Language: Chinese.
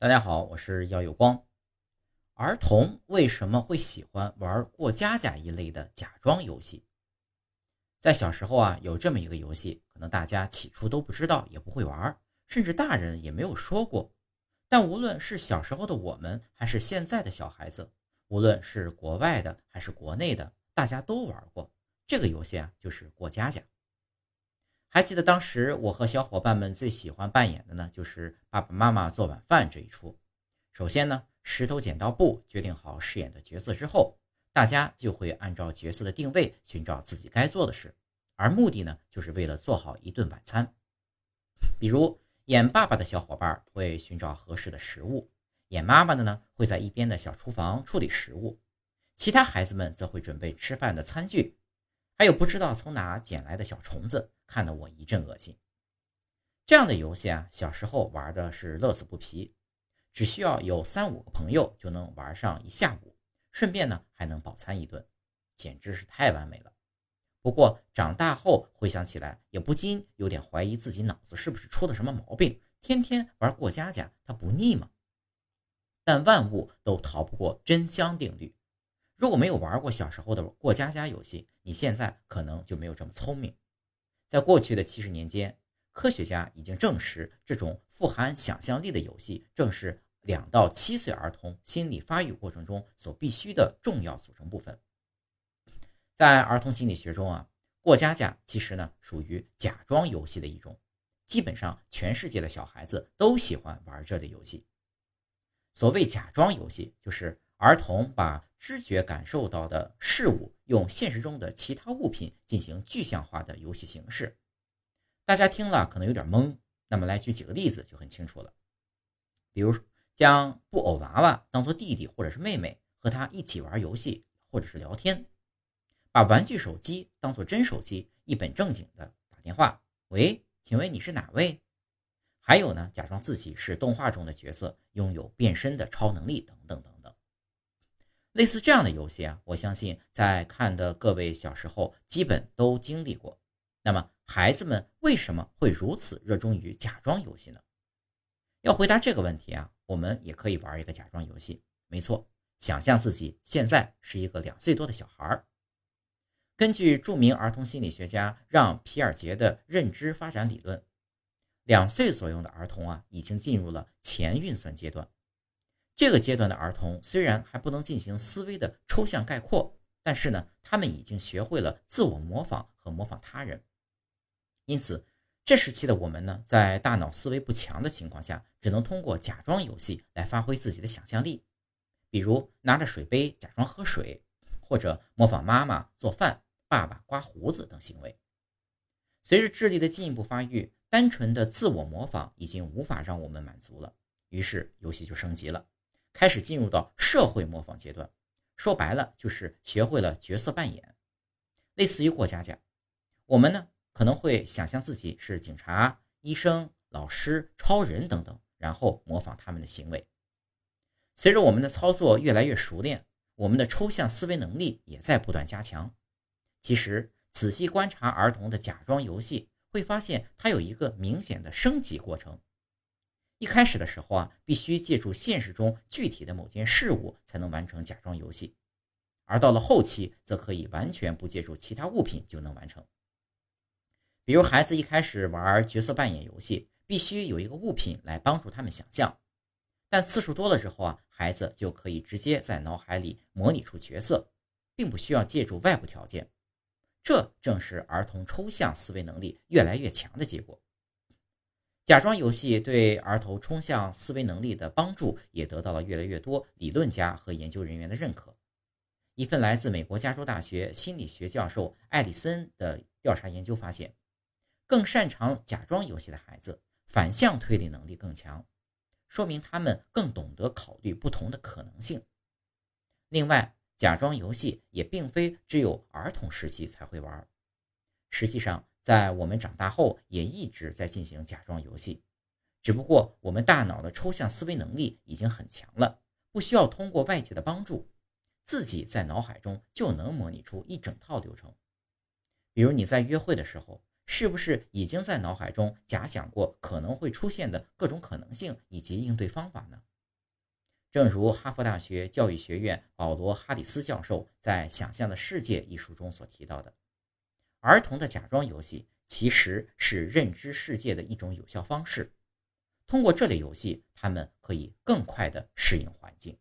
大家好，我是耀有光。儿童为什么会喜欢玩过家家一类的假装游戏？在小时候啊，有这么一个游戏，可能大家起初都不知道，也不会玩，甚至大人也没有说过。但无论是小时候的我们，还是现在的小孩子，无论是国外的还是国内的，大家都玩过这个游戏啊，就是过家家。还记得当时我和小伙伴们最喜欢扮演的呢，就是爸爸妈妈做晚饭这一出。首先呢，石头剪刀布决定好饰演的角色之后，大家就会按照角色的定位寻找自己该做的事，而目的呢，就是为了做好一顿晚餐。比如演爸爸的小伙伴会寻找合适的食物，演妈妈的呢会在一边的小厨房处理食物，其他孩子们则会准备吃饭的餐具。还有不知道从哪捡来的小虫子，看得我一阵恶心。这样的游戏啊，小时候玩的是乐此不疲，只需要有三五个朋友就能玩上一下午，顺便呢还能饱餐一顿，简直是太完美了。不过长大后回想起来，也不禁有点怀疑自己脑子是不是出了什么毛病，天天玩过家家，它不腻吗？但万物都逃不过真香定律。如果没有玩过小时候的过家家游戏，你现在可能就没有这么聪明。在过去的七十年间，科学家已经证实，这种富含想象力的游戏正是两到七岁儿童心理发育过程中所必须的重要组成部分。在儿童心理学中啊，过家家其实呢属于假装游戏的一种，基本上全世界的小孩子都喜欢玩这类游戏。所谓假装游戏，就是。儿童把知觉感受到的事物用现实中的其他物品进行具象化的游戏形式，大家听了可能有点懵。那么来举几个例子就很清楚了。比如将布偶娃娃当做弟弟或者是妹妹，和他一起玩游戏或者是聊天；把玩具手机当做真手机，一本正经的打电话。喂，请问你是哪位？还有呢，假装自己是动画中的角色，拥有变身的超能力等等等。类似这样的游戏啊，我相信在看的各位小时候基本都经历过。那么孩子们为什么会如此热衷于假装游戏呢？要回答这个问题啊，我们也可以玩一个假装游戏。没错，想象自己现在是一个两岁多的小孩儿。根据著名儿童心理学家让·皮尔杰的认知发展理论，两岁左右的儿童啊，已经进入了前运算阶段。这个阶段的儿童虽然还不能进行思维的抽象概括，但是呢，他们已经学会了自我模仿和模仿他人。因此，这时期的我们呢，在大脑思维不强的情况下，只能通过假装游戏来发挥自己的想象力，比如拿着水杯假装喝水，或者模仿妈妈做饭、爸爸刮胡子等行为。随着智力的进一步发育，单纯的自我模仿已经无法让我们满足了，于是游戏就升级了。开始进入到社会模仿阶段，说白了就是学会了角色扮演，类似于过家家。我们呢可能会想象自己是警察、医生、老师、超人等等，然后模仿他们的行为。随着我们的操作越来越熟练，我们的抽象思维能力也在不断加强。其实仔细观察儿童的假装游戏，会发现它有一个明显的升级过程。一开始的时候啊，必须借助现实中具体的某件事物才能完成假装游戏，而到了后期，则可以完全不借助其他物品就能完成。比如，孩子一开始玩角色扮演游戏，必须有一个物品来帮助他们想象，但次数多了之后啊，孩子就可以直接在脑海里模拟出角色，并不需要借助外部条件。这正是儿童抽象思维能力越来越强的结果。假装游戏对儿童抽象思维能力的帮助也得到了越来越多理论家和研究人员的认可。一份来自美国加州大学心理学教授艾利森的调查研究发现，更擅长假装游戏的孩子反向推理能力更强，说明他们更懂得考虑不同的可能性。另外，假装游戏也并非只有儿童时期才会玩，实际上。在我们长大后，也一直在进行假装游戏，只不过我们大脑的抽象思维能力已经很强了，不需要通过外界的帮助，自己在脑海中就能模拟出一整套流程。比如你在约会的时候，是不是已经在脑海中假想过可能会出现的各种可能性以及应对方法呢？正如哈佛大学教育学院保罗·哈里斯教授在《想象的世界》一书中所提到的，儿童的假装游戏其实是认知世界的一种有效方式。通过这类游戏，他们可以更快地适应环境。